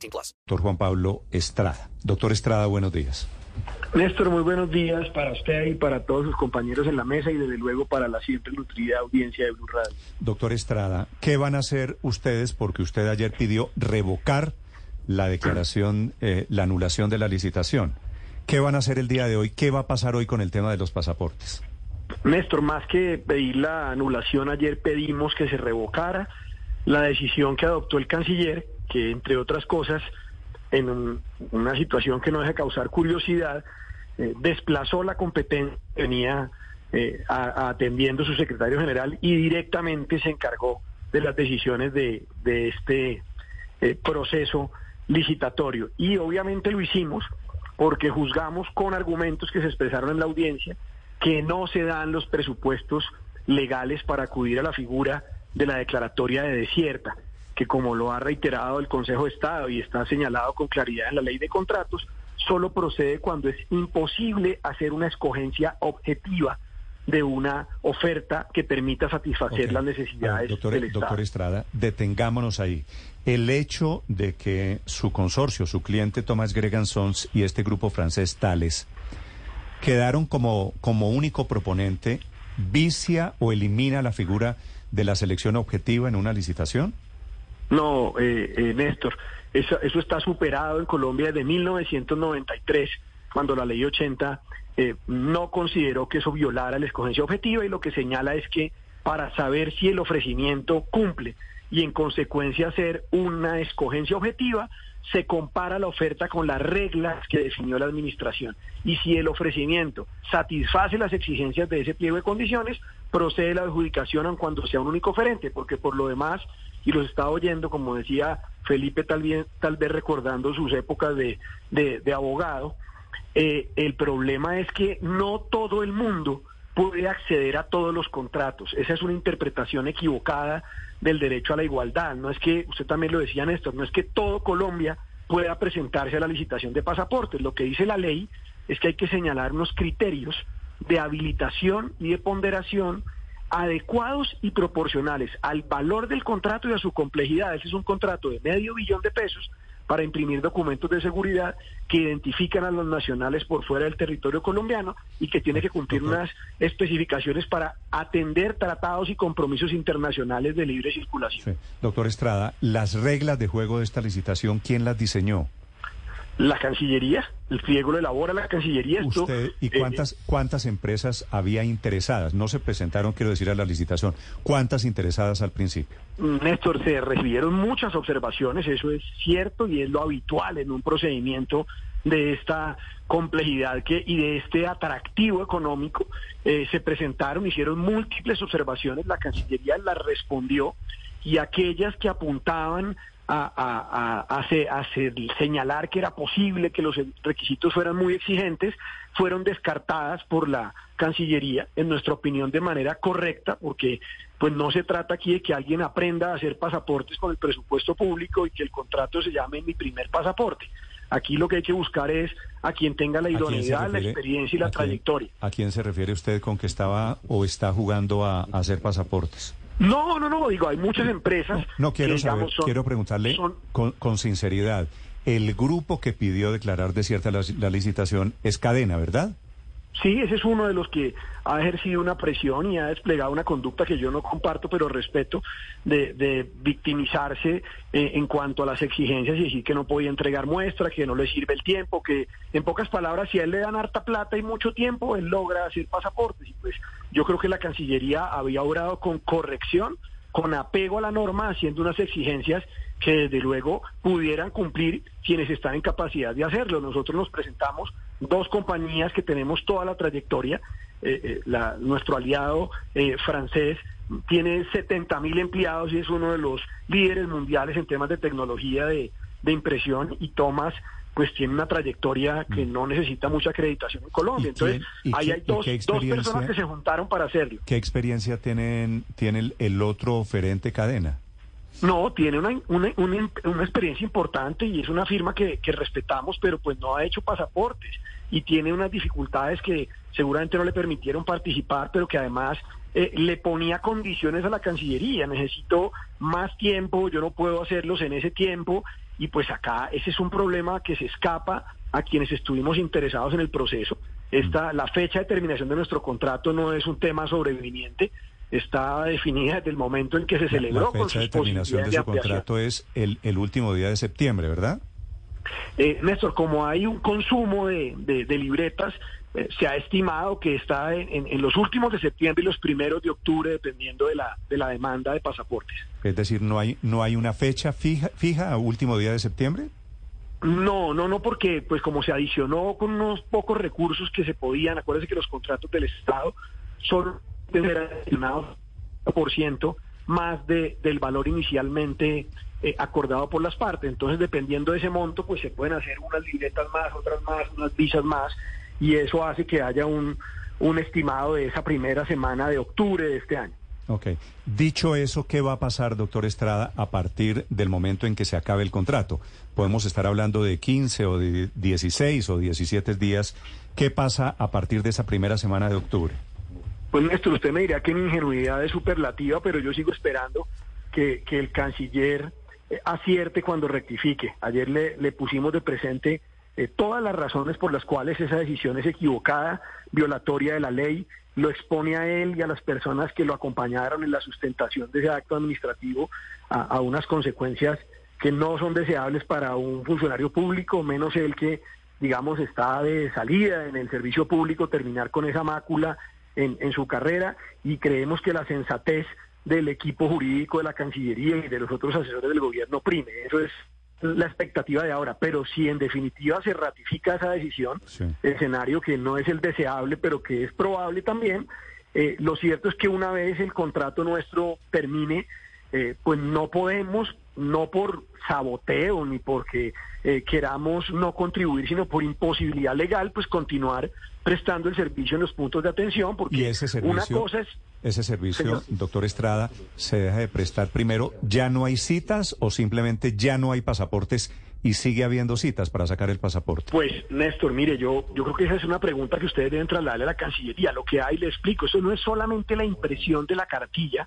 18 plus. Doctor Juan Pablo Estrada. Doctor Estrada, buenos días. Néstor, muy buenos días para usted y para todos sus compañeros en la mesa y desde luego para la siempre nutrida audiencia de Blue Radio. Doctor Estrada, ¿qué van a hacer ustedes? Porque usted ayer pidió revocar la declaración, eh, la anulación de la licitación. ¿Qué van a hacer el día de hoy? ¿Qué va a pasar hoy con el tema de los pasaportes? Néstor, más que pedir la anulación, ayer pedimos que se revocara la decisión que adoptó el canciller, que entre otras cosas, en un- una situación que no deja causar curiosidad, eh, desplazó la competencia que venía eh, a- atendiendo su secretario general y directamente se encargó de las decisiones de, de este eh, proceso licitatorio. Y obviamente lo hicimos porque juzgamos con argumentos que se expresaron en la audiencia que no se dan los presupuestos legales para acudir a la figura de la declaratoria de desierta, que como lo ha reiterado el Consejo de Estado y está señalado con claridad en la ley de contratos, solo procede cuando es imposible hacer una escogencia objetiva de una oferta que permita satisfacer las necesidades doctor, del Estado. doctor Estrada, detengámonos ahí. El hecho de que su consorcio, su cliente Thomas Gregan Sons y este grupo francés Thales quedaron como, como único proponente, vicia o elimina la figura de la selección objetiva en una licitación? No, eh, eh, Néstor, eso, eso está superado en Colombia desde 1993, cuando la ley 80 eh, no consideró que eso violara la escogencia objetiva y lo que señala es que para saber si el ofrecimiento cumple y en consecuencia hacer una escogencia objetiva, se compara la oferta con las reglas que definió la administración. Y si el ofrecimiento satisface las exigencias de ese pliego de condiciones, procede la adjudicación aun cuando sea un único oferente, porque por lo demás, y los estaba oyendo, como decía Felipe, tal vez, tal vez recordando sus épocas de, de, de abogado, eh, el problema es que no todo el mundo puede acceder a todos los contratos. Esa es una interpretación equivocada del derecho a la igualdad. No es que, usted también lo decía, Néstor, no es que todo Colombia pueda presentarse a la licitación de pasaportes. Lo que dice la ley es que hay que señalar unos criterios de habilitación y de ponderación adecuados y proporcionales al valor del contrato y a su complejidad. Ese es un contrato de medio billón de pesos para imprimir documentos de seguridad que identifican a los nacionales por fuera del territorio colombiano y que tiene que cumplir unas especificaciones para atender tratados y compromisos internacionales de libre circulación. Sí. Doctor Estrada, las reglas de juego de esta licitación, ¿quién las diseñó? La Cancillería, el pliego lo elabora la Cancillería. Esto, ¿Usted y eh, cuántas, cuántas empresas había interesadas? No se presentaron, quiero decir, a la licitación. ¿Cuántas interesadas al principio? Néstor, se recibieron muchas observaciones, eso es cierto y es lo habitual en un procedimiento de esta complejidad que y de este atractivo económico. Eh, se presentaron, hicieron múltiples observaciones, la Cancillería las respondió y aquellas que apuntaban a, a- a- a se- a se- señalar que era posible que los requisitos fueran muy exigentes, fueron descartadas por la Cancillería, en nuestra opinión, de manera correcta, porque pues no se trata aquí de que alguien aprenda a hacer pasaportes con el presupuesto público y que el contrato se llame mi primer pasaporte. Aquí lo que hay que buscar es a quien tenga la ¿A quién se idoneidad, la experiencia y la ¿A quién- trayectoria. ¿A quién se refiere usted con que estaba o está jugando a hacer pasaportes? No, no, no, digo, hay muchas empresas. No quiero que, saber, digamos, son- quiero preguntarle son- con, con sinceridad. El grupo que pidió declarar desierta la, la licitación es Cadena, ¿verdad? Sí, ese es uno de los que ha ejercido una presión y ha desplegado una conducta que yo no comparto, pero respeto, de, de victimizarse eh, en cuanto a las exigencias y decir que no podía entregar muestra, que no le sirve el tiempo, que en pocas palabras, si a él le dan harta plata y mucho tiempo, él logra hacer pasaportes. Y pues yo creo que la Cancillería había obrado con corrección, con apego a la norma, haciendo unas exigencias que desde luego pudieran cumplir quienes están en capacidad de hacerlo. Nosotros nos presentamos dos compañías que tenemos toda la trayectoria. Eh, eh, la- nuestro aliado eh, francés tiene 70 mil empleados y es uno de los líderes mundiales en temas de tecnología de, de impresión y tomas pues tiene una trayectoria que no necesita mucha acreditación en Colombia. ¿Y quién- Entonces, ahí qué- hay dos, dos personas que se juntaron para hacerlo. ¿Qué experiencia tienen, tiene el, el otro oferente cadena? No, tiene una, una, una, una experiencia importante y es una firma que, que respetamos, pero pues no ha hecho pasaportes y tiene unas dificultades que seguramente no le permitieron participar, pero que además eh, le ponía condiciones a la Cancillería. Necesito más tiempo, yo no puedo hacerlos en ese tiempo y pues acá ese es un problema que se escapa a quienes estuvimos interesados en el proceso. Esta, la fecha de terminación de nuestro contrato no es un tema sobreviviente, está definida desde el momento en que se celebró La con fecha de sus terminación de su contrato es el, el último día de septiembre, ¿verdad? Eh, Néstor, como hay un consumo de, de- de libretas, eh, se ha estimado que está en, en- en los últimos de septiembre y los primeros de octubre, dependiendo de la, de la demanda de pasaportes. Es decir, no hay, no hay una fecha fija, fija a último día de septiembre. No, no, no, porque pues como se adicionó con unos pocos recursos que se podían, acuérdense que los contratos del Estado adicionados por ciento más de, del valor inicialmente eh, acordado por las partes. Entonces, dependiendo de ese monto, pues se pueden hacer unas libretas más, otras más, unas visas más, y eso hace que haya un, un estimado de esa primera semana de octubre de este año. Ok. Dicho eso, ¿qué va a pasar, doctor Estrada, a partir del momento en que se acabe el contrato? Podemos estar hablando de 15 o de 16 o 17 días. ¿Qué pasa a partir de esa primera semana de octubre? Pues Néstor, usted me dirá que mi ingenuidad es superlativa, pero yo sigo esperando que, el canciller eh, acierte cuando rectifique. Ayer le, le pusimos de presente eh, todas las razones por las cuales esa decisión es equivocada, violatoria de la ley, lo expone a él y a las personas que lo acompañaron en la sustentación de ese acto administrativo a, a unas consecuencias que no son deseables para un funcionario público, menos el que, digamos, está de salida en el servicio público, terminar con esa mácula en, en su carrera y creemos que la sensatez del equipo jurídico de la Cancillería y de los otros asesores del gobierno prime. Eso es la expectativa de ahora. Pero si en definitiva se ratifica esa decisión, Sí. escenario que no es el deseable, pero que es probable también, eh, lo cierto es que una vez el contrato nuestro termine, eh, pues no podemos, no por saboteo ni porque eh, queramos no contribuir, sino por imposibilidad legal, pues continuar prestando el servicio en los puntos de atención, porque Y ese servicio, una cosa es ese servicio, Señor. doctor Estrada, se deja de prestar primero. ¿Ya no hay citas o simplemente ya no hay pasaportes y sigue habiendo citas para sacar el pasaporte? Pues, Néstor, mire, yo, yo creo que esa es una pregunta que ustedes deben trasladarle a la Cancillería. Lo que hay, le explico, eso no es solamente la impresión de la cartilla,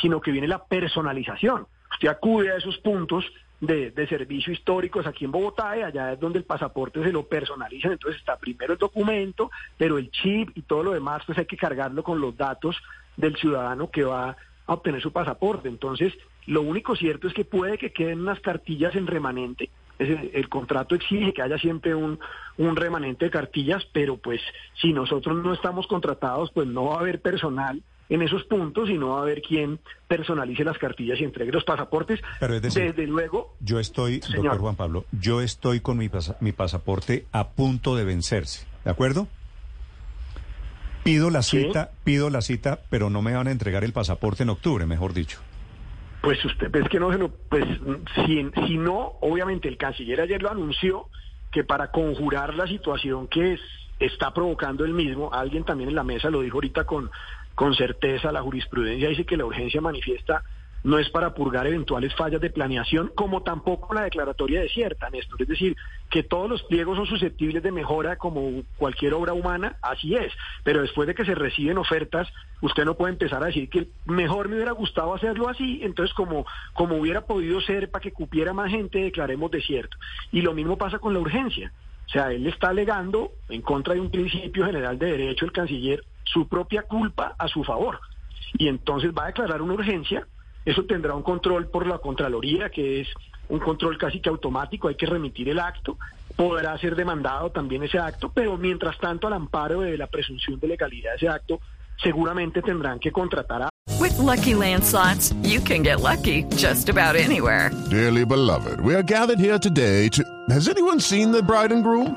sino que viene la personalización. Usted acude a esos puntos de, servicio históricos aquí en Bogotá y allá es donde el pasaporte se lo personalizan. Entonces está primero el documento, pero el chip y todo lo demás, pues hay que cargarlo con los datos del ciudadano que va a obtener su pasaporte. Entonces, lo único cierto es que puede que queden unas cartillas en remanente. El contrato exige que haya siempre un, un remanente de cartillas, pero pues si nosotros no estamos contratados, pues no va a haber personal en esos puntos y no va a haber quien personalice las cartillas y entregue los pasaportes. Pero es decir, Desde luego, Yo estoy, Señor. doctor Juan Pablo, yo estoy con mi, pasa- mi pasaporte a punto de vencerse, ¿de acuerdo? Pido la Sí. cita, pido la cita, pero no me van a entregar el pasaporte en octubre, mejor dicho. Pues usted, es que no se lo, pues si, si no, obviamente el canciller ayer lo anunció que para conjurar la situación que es, está provocando el mismo, alguien también en la mesa lo dijo ahorita con, con certeza, la jurisprudencia dice que la urgencia manifiesta no es para purgar eventuales fallas de planeación, como tampoco la declaratoria desierta, Néstor. Es decir, que todos los pliegos son susceptibles de mejora como cualquier obra humana, así es. Pero después de que se reciben ofertas, usted no puede empezar a decir que mejor me hubiera gustado hacerlo así, entonces como, como hubiera podido ser para que cupiera más gente, declaremos desierto. Y lo mismo pasa con la urgencia. O sea, él está alegando en contra de un principio general de derecho, el canciller, su propia culpa a su favor. Y entonces va a declarar una urgencia eso tendrá un control por la Contraloría, que es un control casi que automático, hay que remitir el acto, podrá ser demandado también ese acto, pero mientras tanto al amparo de la presunción de legalidad de ese acto, seguramente tendrán que contratar a With Lucky Land slots, you can get lucky just about anywhere. Dearly beloved, we are gathered here today to. Has anyone seen the bride and groom?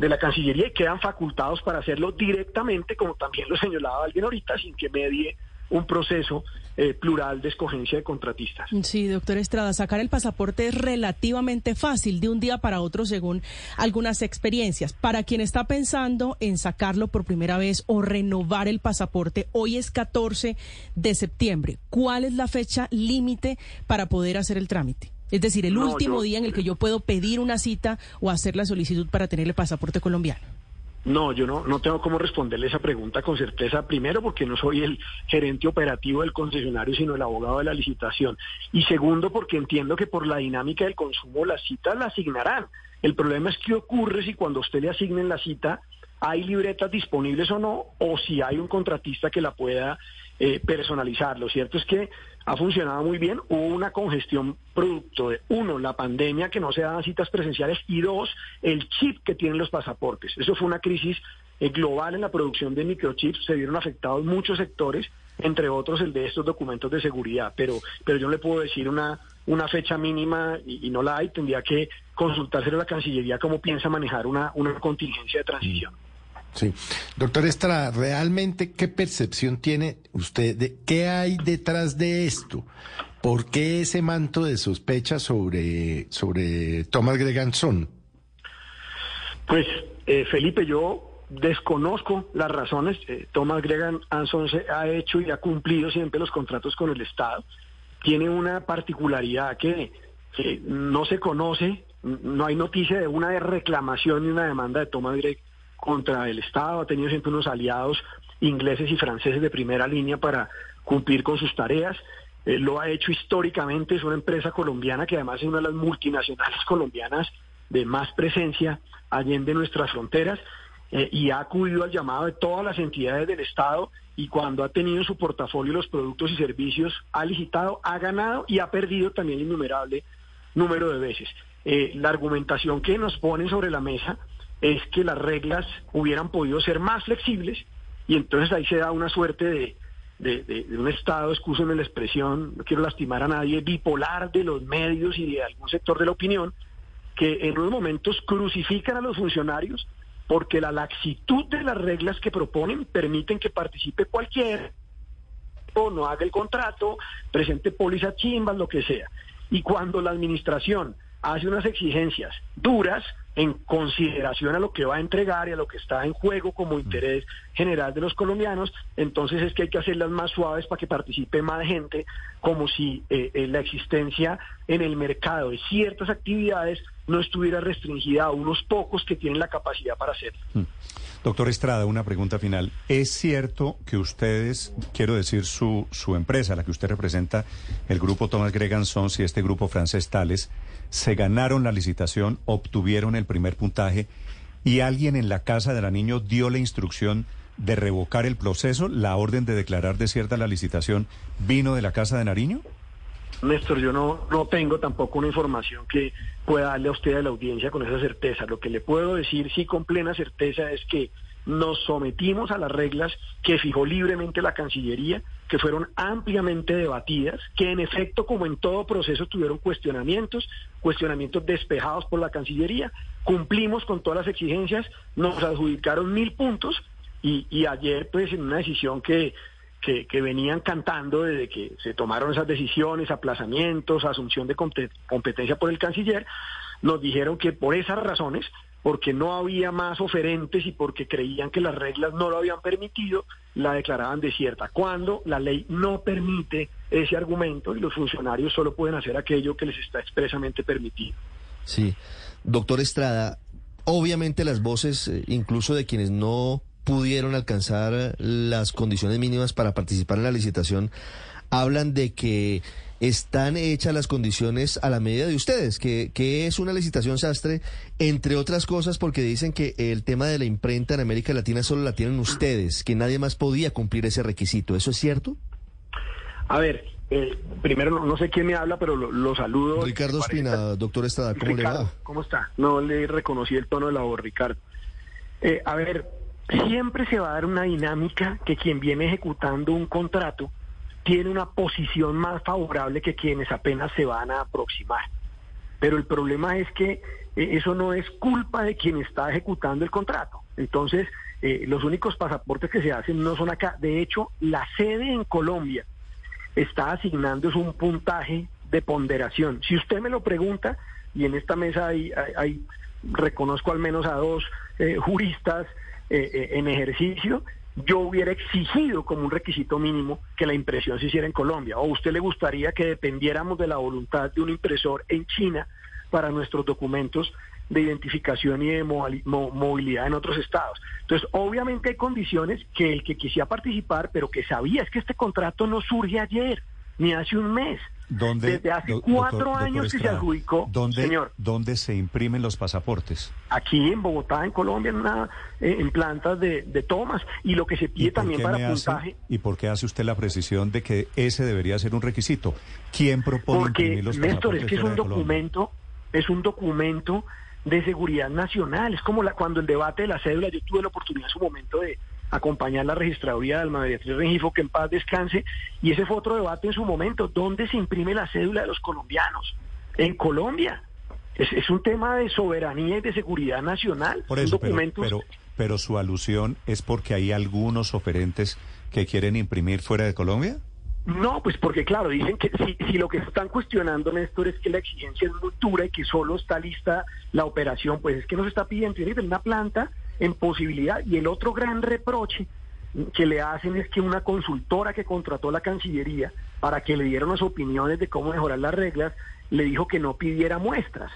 de la Cancillería y quedan facultados para hacerlo directamente, como también lo señalaba alguien ahorita, sin que medie un proceso eh, plural de escogencia de contratistas. Sí, doctor Estrada, sacar el pasaporte es relativamente fácil de un día para otro según algunas experiencias. Para quien está pensando en sacarlo por primera vez o renovar el pasaporte, hoy es 14 de septiembre. ¿Cuál es la fecha límite para poder hacer el trámite? Es decir, el No, último yo- día en el que yo puedo pedir una cita o hacer la solicitud para tener el pasaporte colombiano. No, yo no, no tengo cómo responderle esa pregunta con certeza. Primero, porque no soy el gerente operativo del concesionario, sino el abogado de la licitación. Y segundo, porque entiendo que por la dinámica del consumo las citas la asignarán. El problema es qué ocurre si cuando usted le asignen la cita hay libretas disponibles o no, o si hay un contratista que la pueda eh, personalizar. Lo cierto es que ha funcionado muy bien. Hubo una congestión producto de, uno, la pandemia que no se daban citas presenciales y dos, el chip que tienen los pasaportes. Eso fue una crisis eh, global en la producción de microchips. Se vieron afectados muchos sectores, entre otros el de estos documentos de seguridad. Pero, pero yo no le puedo decir una, una fecha mínima y, no la hay. Tendría que consultárselo a la Cancillería cómo piensa manejar una, una contingencia de transición. Sí. Doctor Estrada, ¿realmente qué percepción tiene usted de qué hay detrás de esto? ¿Por qué ese manto de sospecha sobre, sobre Thomas Greganson? Pues, eh, Felipe, yo desconozco las razones. Eh, Thomas Gregan se ha hecho y ha cumplido siempre los contratos con el Estado. Tiene una particularidad que, no se conoce, no hay noticia de una reclamación ni una demanda de Thomas Gregg contra el Estado. Ha tenido siempre unos aliados ingleses y franceses de primera línea para cumplir con sus tareas. Eh, lo ha hecho históricamente, es una empresa colombiana que además es una de las multinacionales colombianas de más presencia allende nuestras fronteras eh, y ha acudido al llamado de todas las entidades del Estado y cuando ha tenido en su portafolio los productos y servicios, ha licitado, ha ganado y ha perdido también innumerable número de veces. Eh, la argumentación que nos ponen sobre la mesa es que las reglas hubieran podido ser más flexibles y entonces ahí se da una suerte de, de, un estado, excúsenme la expresión, no quiero lastimar a nadie, bipolar de los medios y de algún sector de la opinión, que en unos momentos crucifican a los funcionarios porque la laxitud de las reglas que proponen permiten que participe cualquiera o no haga el contrato, presente póliza chimbas, lo que sea. Y cuando la administración hace unas exigencias duras en consideración a lo que va a entregar y a lo que está en juego como interés general de los colombianos, entonces es que hay que hacerlas más suaves para que participe más gente, como si eh, eh, la existencia en el mercado de ciertas actividades no estuviera restringida a unos pocos que tienen la capacidad para hacerlo. Doctor Estrada, una pregunta final. ¿Es cierto que ustedes, quiero decir su, su empresa, la que usted representa, el grupo Thomas Gregan Sons y este grupo francés Tales, se ganaron la licitación, obtuvieron el primer puntaje y alguien en la casa de niño dio la instrucción de revocar el proceso? ¿La orden de declarar desierta la licitación vino de la casa de Nariño? Néstor, yo no, no tengo tampoco una información que pueda darle a usted a la audiencia con esa certeza. Lo que le puedo decir, sí, con plena certeza, es que nos sometimos a las reglas que fijó libremente la Cancillería, que fueron ampliamente debatidas, que en efecto, como en todo proceso, tuvieron cuestionamientos, cuestionamientos despejados por la Cancillería, cumplimos con todas las exigencias, nos adjudicaron mil puntos y, y ayer, pues, en una decisión que que, venían cantando desde que se tomaron esas decisiones, aplazamientos, asunción de competencia por el canciller, nos dijeron que por esas razones, porque no había más oferentes y porque creían que las reglas no lo habían permitido, la declaraban desierta, cuando la ley no permite ese argumento y los funcionarios solo pueden hacer aquello que les está expresamente permitido. Sí. Doctor Estrada, obviamente las voces, eh, incluso de quienes no pudieron alcanzar las condiciones mínimas para participar en la licitación, hablan de que están hechas las condiciones a la medida de ustedes, que, que es una licitación sastre, entre otras cosas porque dicen que el tema de la imprenta en América Latina solo la tienen ustedes, que nadie más podía cumplir ese requisito. ¿Eso es cierto? A ver, eh, primero no, no sé quién me habla, pero lo, lo saludo. Ricardo Espina, doctor Estrada, ¿cómo Ricardo, le va? ¿cómo está? No le reconocí el tono de la voz, Ricardo. Eh, a ver, siempre se va a dar una dinámica que quien viene ejecutando un contrato tiene una posición más favorable que quienes apenas se van a aproximar. Pero el problema es que eh, eso no es culpa de quien está ejecutando el contrato. Entonces, eh, los únicos pasaportes que se hacen no son acá. De hecho, la sede en Colombia está asignando un puntaje de ponderación. Si usted me lo pregunta, y en esta mesa hay, hay- hay- reconozco al menos a dos eh, juristas eh, eh, en ejercicio, yo hubiera exigido como un requisito mínimo que la impresión se hiciera en Colombia. ¿O usted le gustaría que dependiéramos de la voluntad de un impresor en China para nuestros documentos de identificación y de movilidad en otros estados? Entonces, obviamente hay condiciones que el que quisiera participar, pero que sabía es que este contrato no surge ayer, ni hace un mes. ¿Dónde, Desde hace do- cuatro doctor- doctor años que se adjudicó, ¿dónde, señor. ¿Dónde se imprimen los pasaportes? aquí en Bogotá, en Colombia, en, una, eh, en plantas de, de tomas. Y lo que se pide ¿Y por, también para me hace, puntaje, ¿Y por qué hace usted la precisión de que ese debería ser un requisito? ¿Quién propone porque imprimir los Néstor, es pasaportes que es un Colombia? documento, es un documento de seguridad nacional. Es como la, cuando el debate de la cédula, yo tuve la oportunidad en su momento de acompañar la registraduría de Alma Beatriz Rengifo, que en paz descanse, y ese fue otro debate en su momento, ¿dónde se imprime la cédula de los colombianos? En Colombia. Es, es un tema de soberanía y de seguridad nacional. Por eso, pero, documentos pero, pero su alusión es porque hay algunos oferentes que quieren imprimir fuera de Colombia. No, pues porque claro, dicen que si, si lo que están cuestionando, Néstor, es que la exigencia es muy dura y que solo está lista la operación, pues es que nos está pidiendo tiene una planta en posibilidad. Y el otro gran reproche que le hacen es que una consultora que contrató la Cancillería para que le dieran las opiniones de cómo mejorar las reglas, le dijo que no pidiera muestras.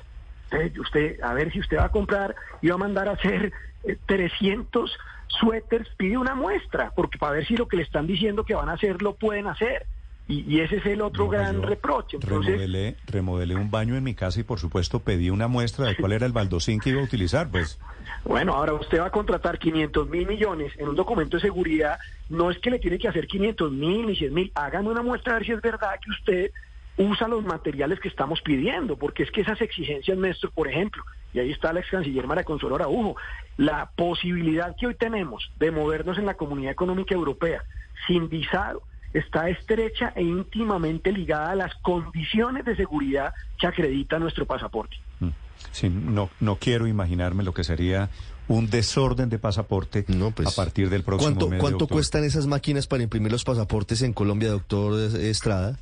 Usted, a ver si usted va a comprar y va a mandar a hacer eh, 300 suéteres, pide una muestra, porque para ver si lo que le están diciendo que van a hacer lo pueden hacer. Y, y ese es el otro No, gran reproche. Entonces, remodelé, remodelé un baño en mi casa y por supuesto pedí una muestra de cuál era el baldosín que iba a utilizar. Pues bueno, ahora usted va a contratar 500 mil millones en un documento de seguridad, no es que le tiene que hacer 500 mil ni 100 mil, hágame una muestra a ver si es verdad que usted usa los materiales que estamos pidiendo, porque es que esas exigencias, Néstor, por ejemplo, y ahí está la ex canciller María Consuelo Araujo, la posibilidad que hoy tenemos de movernos en la Comunidad Económica Europea sin visado está estrecha e íntimamente ligada a las condiciones de seguridad que acredita nuestro pasaporte. mm, sí, no, no quiero imaginarme lo que sería un desorden de pasaporte No, pues, a partir del próximo ¿Cuánto, mes de cuánto octubre. cuestan esas máquinas para imprimir los pasaportes en Colombia, doctor Estrada?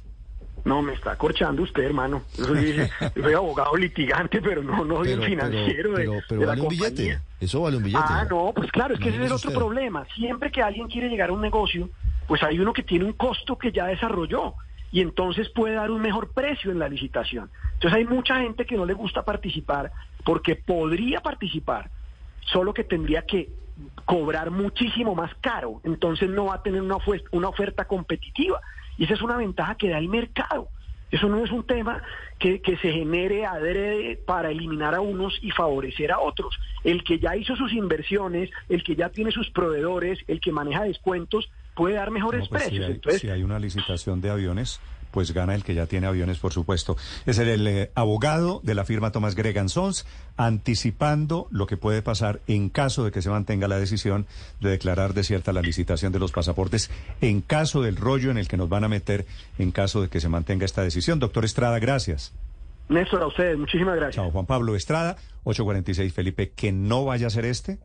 No, me está corchando usted, hermano. Yo soy, yo soy abogado litigante, pero no, no soy un financiero pero, pero de la vale un billete. Eso vale un billete. Ah, no, pues claro, es que ese es el otro usted. problema. Siempre que alguien quiere llegar a un negocio, pues hay uno que tiene un costo que ya desarrolló y entonces puede dar un mejor precio en la licitación. Entonces hay mucha gente que no le gusta participar porque podría participar, solo que tendría que cobrar muchísimo más caro, entonces no va a tener una, ofue- una oferta competitiva. Y esa es una ventaja que da el mercado. Eso no es un tema que, que se genere adrede para eliminar a unos y favorecer a otros. El que ya hizo sus inversiones, el que ya tiene sus proveedores, el que maneja descuentos, puede dar mejores No, pues, si, precios. hay, Entonces, si hay una licitación de aviones, pues gana el que ya tiene aviones, por supuesto. Es el, el, eh, abogado de la firma Thomas Gregan Sons, anticipando lo que puede pasar en caso de que se mantenga la decisión de declarar desierta la licitación de los pasaportes, en caso del rollo en el que nos van a meter, en caso de que se mantenga esta decisión. Doctor Estrada, gracias. Néstor, a ustedes, muchísimas gracias. Chao, Juan Pablo Estrada, 846 Felipe, que no vaya a ser este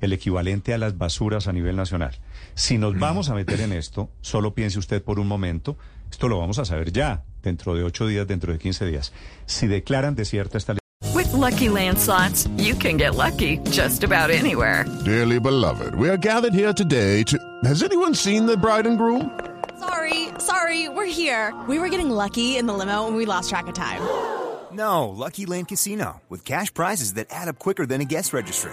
el equivalente a las basuras a nivel nacional. Si nos vamos a meter en esto, solo piense usted por un momento, esto lo vamos a saber ya, dentro de ocho días, dentro de 15 días. Si declaran desierta esta With Lucky Land slots, you can get lucky just about anywhere. Dearly beloved, we are gathered here today to. Has anyone seen the bride and groom? Sorry, sorry, we're here. We were getting lucky in the limo and we lost track of time. No, Lucky Land Casino, with cash prizes that add up quicker than a guest registry.